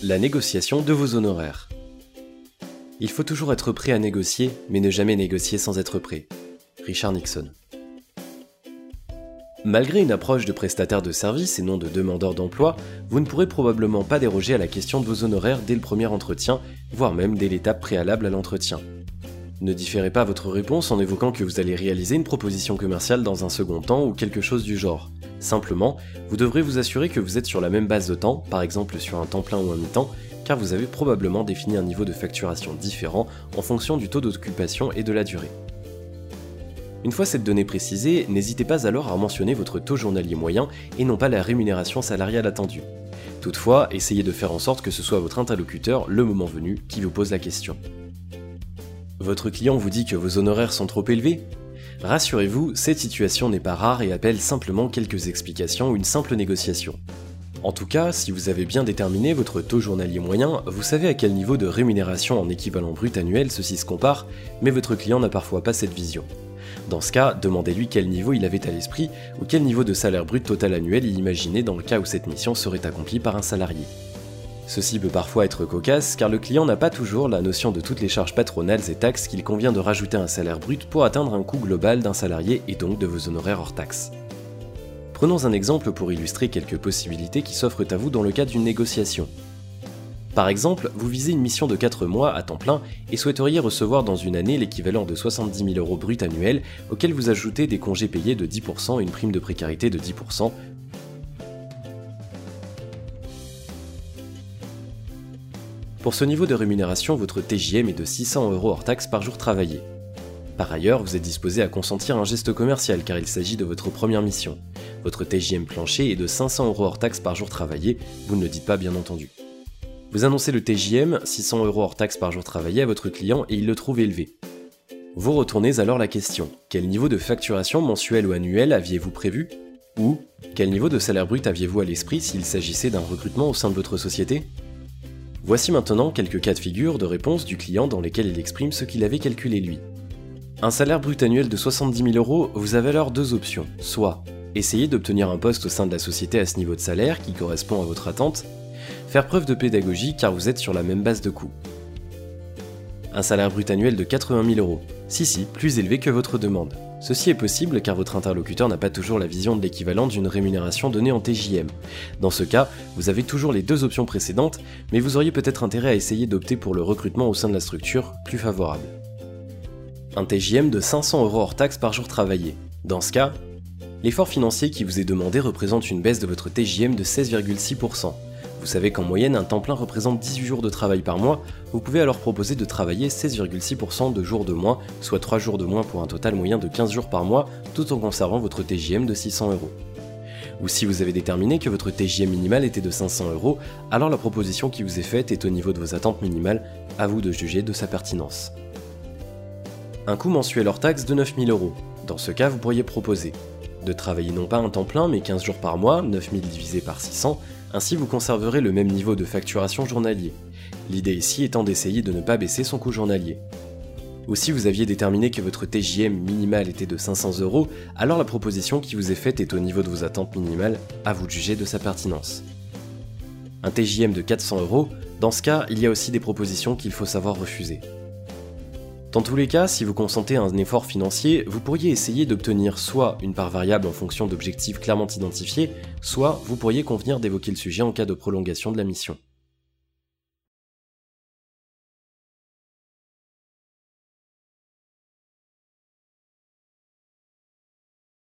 La négociation de vos honoraires. Il faut toujours être prêt à négocier, mais ne jamais négocier sans être prêt. Richard Nixon. Malgré une approche de prestataire de service et non de demandeur d'emploi, vous ne pourrez probablement pas déroger à la question de vos honoraires dès le premier entretien, voire même dès l'étape préalable à l'entretien. Ne différez pas votre réponse en évoquant que vous allez réaliser une proposition commerciale dans un second temps ou quelque chose du genre. Simplement, vous devrez vous assurer que vous êtes sur la même base de temps, par exemple sur un temps plein ou un mi-temps, car vous avez probablement défini un niveau de facturation différent en fonction du taux d'occupation et de la durée. Une fois cette donnée précisée, n'hésitez pas alors à mentionner votre taux journalier moyen et non pas la rémunération salariale attendue. Toutefois, essayez de faire en sorte que ce soit votre interlocuteur, le moment venu, qui vous pose la question. Votre client vous dit que vos honoraires sont trop élevés Rassurez-vous, cette situation n'est pas rare et appelle simplement quelques explications ou une simple négociation. En tout cas, si vous avez bien déterminé votre taux journalier moyen, vous savez à quel niveau de rémunération en équivalent brut annuel ceci se compare, mais votre client n'a parfois pas cette vision. Dans ce cas, demandez-lui quel niveau il avait à l'esprit ou quel niveau de salaire brut total annuel il imaginait dans le cas où cette mission serait accomplie par un salarié. Ceci peut parfois être cocasse car le client n'a pas toujours la notion de toutes les charges patronales et taxes qu'il convient de rajouter à un salaire brut pour atteindre un coût global d'un salarié et donc de vos honoraires hors taxes. Prenons un exemple pour illustrer quelques possibilités qui s'offrent à vous dans le cas d'une négociation. Par exemple, vous visez une mission de 4 mois à temps plein et souhaiteriez recevoir dans une année l'équivalent de 70 000 euros brut annuels auxquels vous ajoutez des congés payés de 10% et une prime de précarité de 10%, Pour ce niveau de rémunération, votre TJM est de 600 euros hors taxe par jour travaillé. Par ailleurs, vous êtes disposé à consentir un geste commercial car il s'agit de votre première mission. Votre TJM plancher est de 500 euros hors taxe par jour travaillé, vous ne le dites pas bien entendu. Vous annoncez le TJM, 600 euros hors taxe par jour travaillé à votre client et il le trouve élevé. Vous retournez alors la question, quel niveau de facturation mensuelle ou annuelle aviez-vous prévu? Ou, quel niveau de salaire brut aviez-vous à l'esprit s'il s'agissait d'un recrutement au sein de votre société? Voici maintenant quelques cas de figure de réponse du client dans lesquels il exprime ce qu'il avait calculé lui. Un salaire brut annuel de 70 000 euros, vous avez alors deux options. Soit essayer d'obtenir un poste au sein de la société à ce niveau de salaire qui correspond à votre attente, faire preuve de pédagogie car vous êtes sur la même base de coût. Un salaire brut annuel de 80 000 euros. Si si, plus élevé que votre demande. Ceci est possible car votre interlocuteur n'a pas toujours la vision de l'équivalent d'une rémunération donnée en TJM. Dans ce cas, vous avez toujours les deux options précédentes, mais vous auriez peut-être intérêt à essayer d'opter pour le recrutement au sein de la structure, plus favorable. Un TJM de 500 euros hors taxe par jour travaillé. Dans ce cas, l'effort financier qui vous est demandé représente une baisse de votre TJM de 16,6%. Vous savez qu'en moyenne, un temps plein représente 18 jours de travail par mois, vous pouvez alors proposer de travailler 16,6% de jours de moins, soit 3 jours de moins pour un total moyen de 15 jours par mois, tout en conservant votre TJM de 600 euros. Ou si vous avez déterminé que votre TJM minimal était de 500 euros, alors la proposition qui vous est faite est au niveau de vos attentes minimales, à vous de juger de sa pertinence. Un coût mensuel hors taxe de 9000 euros. Dans ce cas, vous pourriez proposer de travailler non pas un temps plein mais 15 jours par mois, 9000 divisé par 600, ainsi vous conserverez le même niveau de facturation journalier. L'idée ici étant d'essayer de ne pas baisser son coût journalier. Ou si vous aviez déterminé que votre TJM minimal était de 500 euros, alors la proposition qui vous est faite est au niveau de vos attentes minimales, à vous de juger de sa pertinence. Un TJM de 400 euros, dans ce cas, il y a aussi des propositions qu'il faut savoir refuser. Dans tous les cas, si vous consentez à un effort financier, vous pourriez essayer d'obtenir soit une part variable en fonction d'objectifs clairement identifiés, soit vous pourriez convenir d'évoquer le sujet en cas de prolongation de la mission.